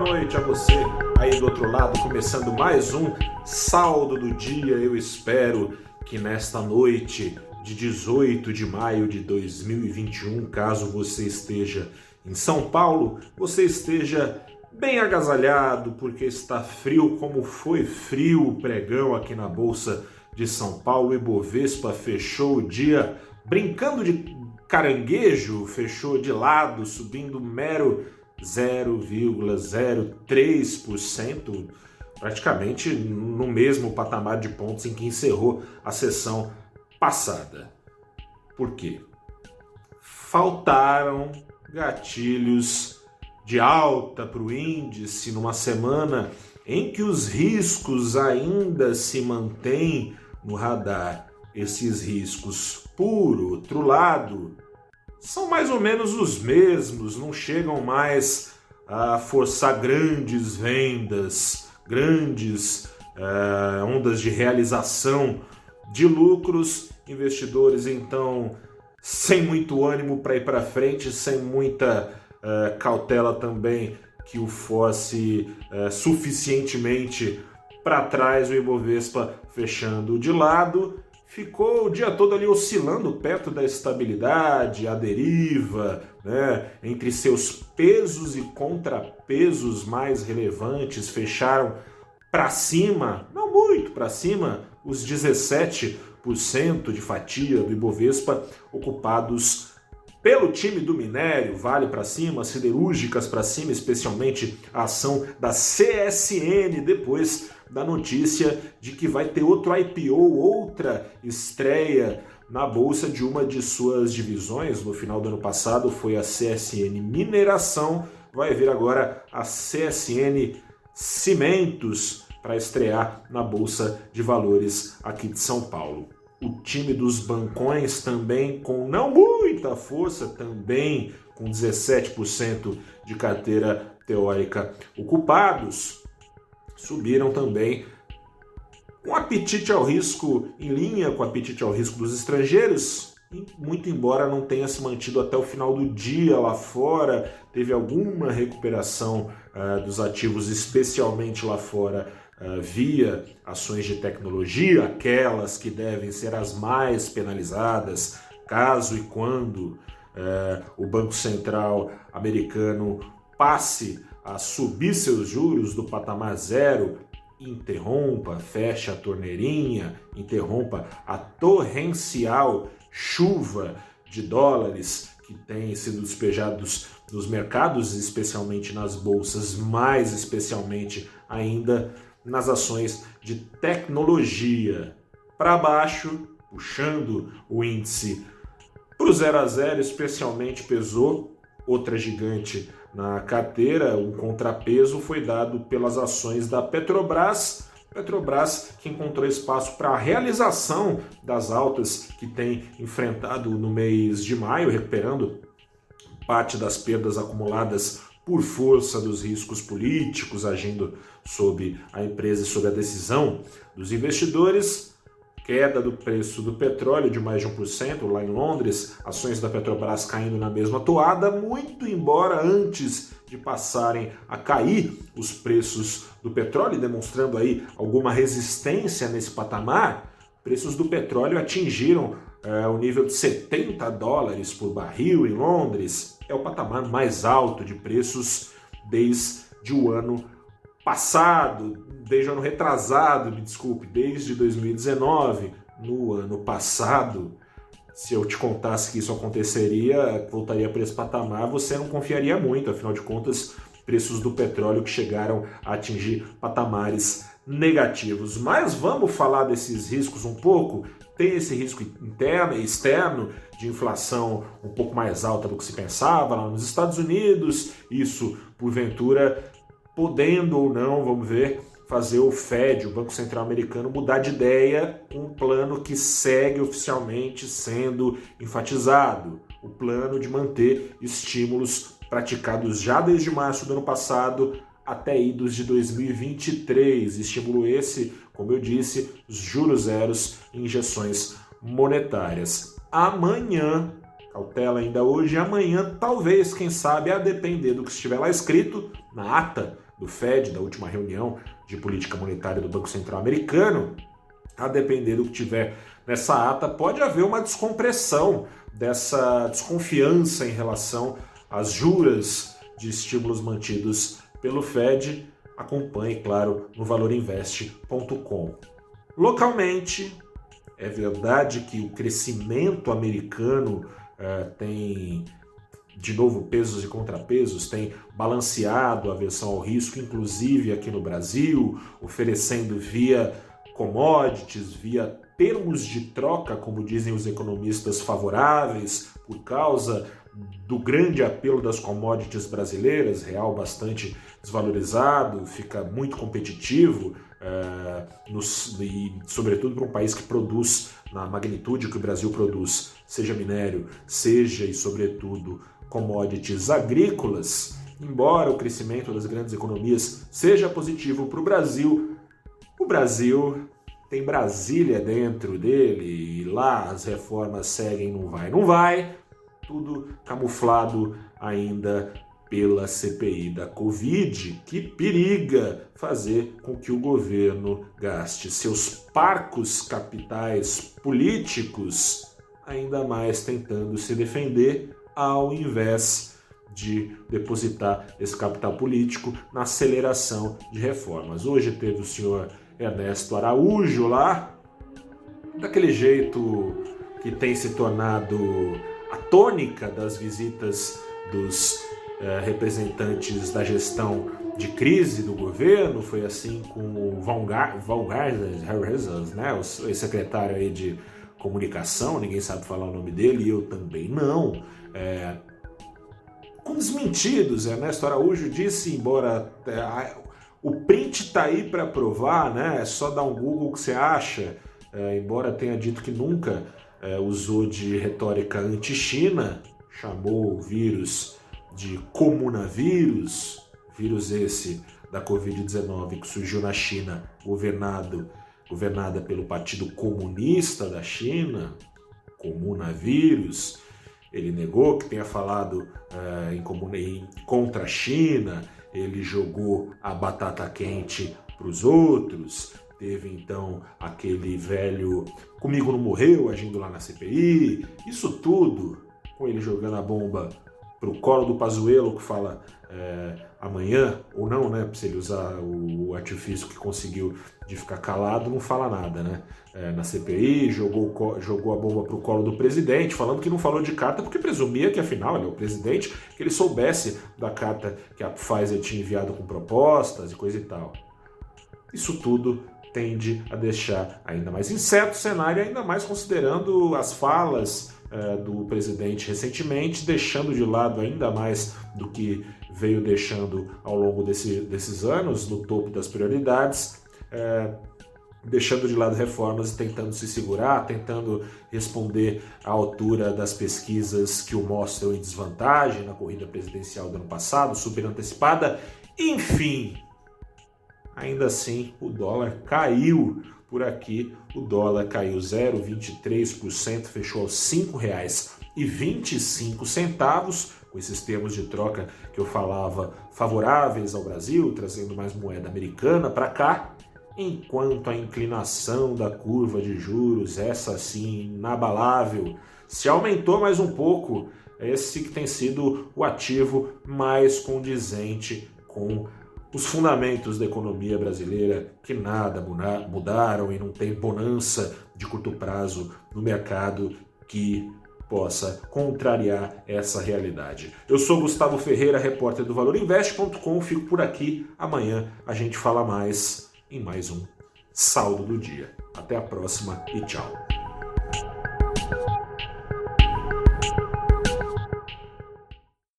noite a você aí do outro lado, começando mais um saldo do dia. Eu espero que nesta noite de 18 de maio de 2021, caso você esteja em São Paulo, você esteja bem agasalhado, porque está frio, como foi frio o pregão aqui na Bolsa de São Paulo. E Bovespa fechou o dia brincando de caranguejo, fechou de lado, subindo mero 0,03%, praticamente no mesmo patamar de pontos em que encerrou a sessão passada. Por quê? Faltaram gatilhos de alta para o índice numa semana em que os riscos ainda se mantêm no radar. Esses riscos, por outro lado, são mais ou menos os mesmos, não chegam mais a forçar grandes vendas, grandes uh, ondas de realização de lucros. Investidores, então, sem muito ânimo para ir para frente, sem muita uh, cautela também que o fosse uh, suficientemente para trás, o Ibovespa fechando de lado ficou o dia todo ali oscilando perto da estabilidade, a deriva, né? entre seus pesos e contrapesos mais relevantes, fecharam para cima, não muito para cima, os 17% de fatia do Ibovespa ocupados pelo time do minério, vale para cima, siderúrgicas para cima, especialmente a ação da CSN depois da notícia de que vai ter outro IPO, outra estreia na bolsa de uma de suas divisões. No final do ano passado foi a CSN Mineração, vai vir agora a CSN Cimentos para estrear na bolsa de valores aqui de São Paulo. O time dos bancões também com não muita força, também com 17% de carteira teórica ocupados subiram também. Com apetite ao risco em linha com o apetite ao risco dos estrangeiros, muito embora não tenha se mantido até o final do dia lá fora, teve alguma recuperação uh, dos ativos, especialmente lá fora, uh, via ações de tecnologia, aquelas que devem ser as mais penalizadas, caso e quando uh, o Banco Central americano passe a subir seus juros do patamar zero, interrompa, feche a torneirinha, interrompa a torrencial chuva de dólares que tem sido despejados nos mercados, especialmente nas bolsas, mais especialmente ainda nas ações de tecnologia. Para baixo, puxando o índice para o zero a zero, especialmente pesou outra gigante na carteira, o contrapeso foi dado pelas ações da Petrobras. Petrobras que encontrou espaço para a realização das altas que tem enfrentado no mês de maio, recuperando parte das perdas acumuladas por força dos riscos políticos agindo sobre a empresa e sobre a decisão dos investidores queda do preço do petróleo de mais de 1%, lá em Londres, ações da Petrobras caindo na mesma toada, muito embora antes de passarem a cair os preços do petróleo, demonstrando aí alguma resistência nesse patamar, preços do petróleo atingiram é, o nível de 70 dólares por barril em Londres, é o patamar mais alto de preços desde o ano passado, desde o ano retrasado, me desculpe, desde 2019, no ano passado, se eu te contasse que isso aconteceria, voltaria para esse patamar, você não confiaria muito, afinal de contas, preços do petróleo que chegaram a atingir patamares negativos. Mas vamos falar desses riscos um pouco. Tem esse risco interno e externo de inflação um pouco mais alta do que se pensava lá nos Estados Unidos. Isso, porventura, podendo ou não, vamos ver, fazer o Fed, o Banco Central Americano, mudar de ideia com um plano que segue oficialmente sendo enfatizado. O plano de manter estímulos praticados já desde março do ano passado até idos de 2023. Estímulo esse, como eu disse, os juros zeros injeções monetárias. Amanhã, cautela ainda hoje, amanhã, talvez, quem sabe, a depender do que estiver lá escrito na ata do Fed, da última reunião de política monetária do Banco Central Americano, a depender do que tiver nessa ata, pode haver uma descompressão dessa desconfiança em relação às juras de estímulos mantidos pelo Fed. Acompanhe, claro, no valorinvest.com. Localmente, é verdade que o crescimento americano uh, tem, de novo, pesos e contrapesos, tem balanceado a versão ao risco, inclusive aqui no Brasil, oferecendo via commodities, via termos de troca, como dizem os economistas, favoráveis, por causa do grande apelo das commodities brasileiras, real bastante desvalorizado, fica muito competitivo, é, nos, e sobretudo para um país que produz na magnitude que o Brasil produz, seja minério, seja e sobretudo commodities agrícolas, embora o crescimento das grandes economias seja positivo para o Brasil, o Brasil tem Brasília dentro dele e lá as reformas seguem, não vai, não vai, tudo camuflado ainda pela CPI da Covid, que periga fazer com que o governo gaste seus parcos capitais políticos ainda mais tentando se defender, ao invés de depositar esse capital político na aceleração de reformas. Hoje teve o senhor Ernesto Araújo lá, daquele jeito que tem se tornado a tônica das visitas dos eh, representantes da gestão de crise do governo, foi assim com o Valgarzas, né, o secretário aí de comunicação, ninguém sabe falar o nome dele, eu também não. É, com desmentidos, Ernesto Araújo disse, embora é, o print está aí para provar, né, é só dar um Google que você acha, é, embora tenha dito que nunca é, usou de retórica anti-China, chamou o vírus de comunavírus, vírus esse da Covid-19 que surgiu na China, governado, governada pelo Partido Comunista da China, comunavírus. Ele negou que tenha falado uh, em, comuna, em, contra a China, ele jogou a batata quente para os outros. Teve então aquele velho comigo não morreu agindo lá na CPI. Isso tudo com ele jogando a bomba para o colo do Pazuello, que fala é, amanhã, ou não, né? Se ele usar o artifício que conseguiu de ficar calado, não fala nada, né? É, na CPI, jogou, jogou a bomba para o colo do presidente, falando que não falou de carta, porque presumia que, afinal, ele é o presidente, que ele soubesse da carta que a Pfizer tinha enviado com propostas e coisa e tal. Isso tudo tende a deixar ainda mais incerto o cenário, ainda mais considerando as falas é, do presidente recentemente, deixando de lado ainda mais do que veio deixando ao longo desse, desses anos no topo das prioridades, é, deixando de lado reformas e tentando se segurar, tentando responder à altura das pesquisas que o mostram em desvantagem na corrida presidencial do ano passado, super antecipada, enfim. Ainda assim, o dólar caiu por aqui, o dólar caiu 0,23%, fechou aos R$ 5,25, com esses termos de troca que eu falava favoráveis ao Brasil, trazendo mais moeda americana para cá, enquanto a inclinação da curva de juros, essa sim inabalável, se aumentou mais um pouco, esse que tem sido o ativo mais condizente com os fundamentos da economia brasileira que nada mudaram e não tem bonança de curto prazo no mercado que possa contrariar essa realidade. Eu sou Gustavo Ferreira, repórter do ValorInvest.com, fico por aqui. Amanhã a gente fala mais em mais um saldo do dia. Até a próxima e tchau.